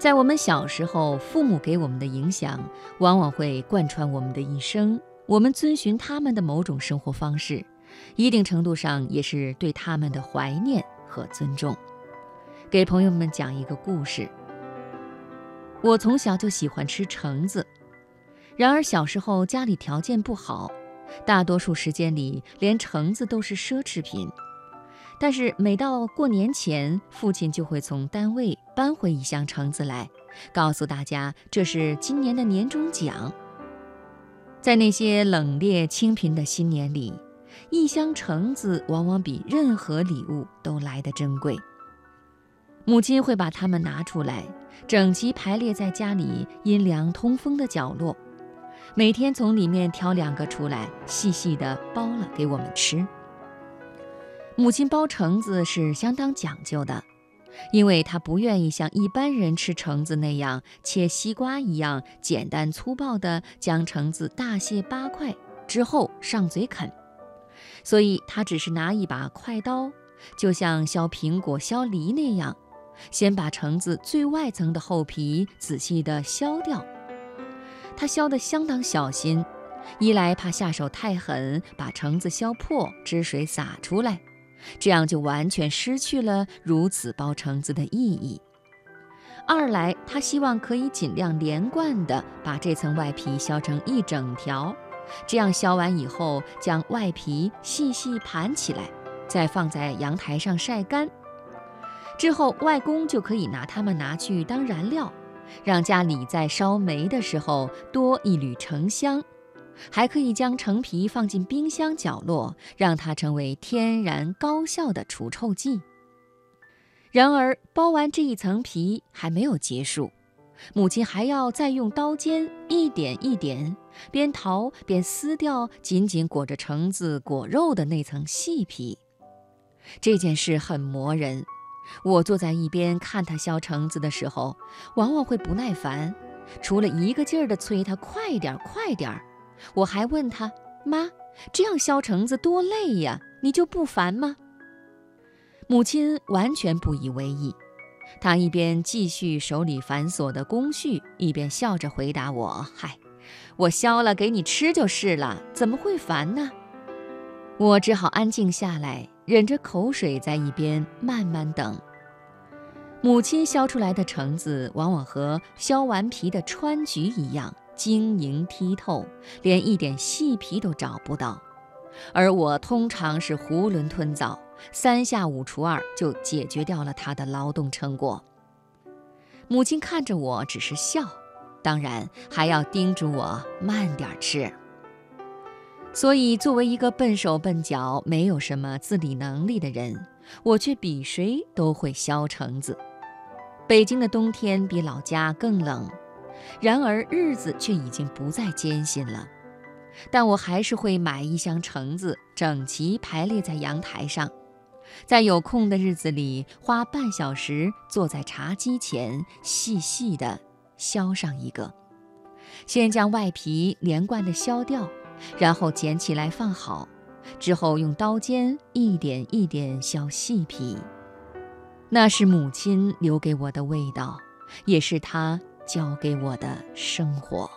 在我们小时候，父母给我们的影响，往往会贯穿我们的一生。我们遵循他们的某种生活方式，一定程度上也是对他们的怀念和尊重。给朋友们讲一个故事。我从小就喜欢吃橙子，然而小时候家里条件不好，大多数时间里连橙子都是奢侈品。但是每到过年前，父亲就会从单位搬回一箱橙子来，告诉大家这是今年的年终奖。在那些冷冽清贫的新年里，一箱橙子往往比任何礼物都来得珍贵。母亲会把它们拿出来，整齐排列在家里阴凉通风的角落，每天从里面挑两个出来，细细地剥了给我们吃。母亲剥橙子是相当讲究的，因为她不愿意像一般人吃橙子那样切西瓜一样简单粗暴地将橙子大卸八块之后上嘴啃，所以她只是拿一把快刀，就像削苹果、削梨那样。先把橙子最外层的厚皮仔细地削掉，他削得相当小心，一来怕下手太狠把橙子削破，汁水洒出来，这样就完全失去了如此剥橙子的意义；二来他希望可以尽量连贯地把这层外皮削成一整条，这样削完以后将外皮细细盘起来，再放在阳台上晒干。之后，外公就可以拿它们拿去当燃料，让家里在烧煤的时候多一缕橙香；还可以将橙皮放进冰箱角落，让它成为天然高效的除臭剂。然而，剥完这一层皮还没有结束，母亲还要再用刀尖一点一点，边淘边撕掉紧紧裹着橙子果肉的那层细皮。这件事很磨人。我坐在一边看他削橙子的时候，往往会不耐烦，除了一个劲儿地催他快点儿、快点儿。我还问他：“妈，这样削橙子多累呀，你就不烦吗？”母亲完全不以为意，她一边继续手里繁琐的工序，一边笑着回答我：“嗨，我削了给你吃就是了，怎么会烦呢？”我只好安静下来。忍着口水在一边慢慢等。母亲削出来的橙子往往和削完皮的川橘一样晶莹剔透，连一点细皮都找不到。而我通常是囫囵吞枣，三下五除二就解决掉了他的劳动成果。母亲看着我只是笑，当然还要叮嘱我慢点吃。所以，作为一个笨手笨脚、没有什么自理能力的人，我却比谁都会削橙子。北京的冬天比老家更冷，然而日子却已经不再艰辛了。但我还是会买一箱橙子，整齐排列在阳台上，在有空的日子里花半小时坐在茶几前，细细地削上一个，先将外皮连贯地削掉。然后捡起来放好，之后用刀尖一点一点削细皮。那是母亲留给我的味道，也是她交给我的生活。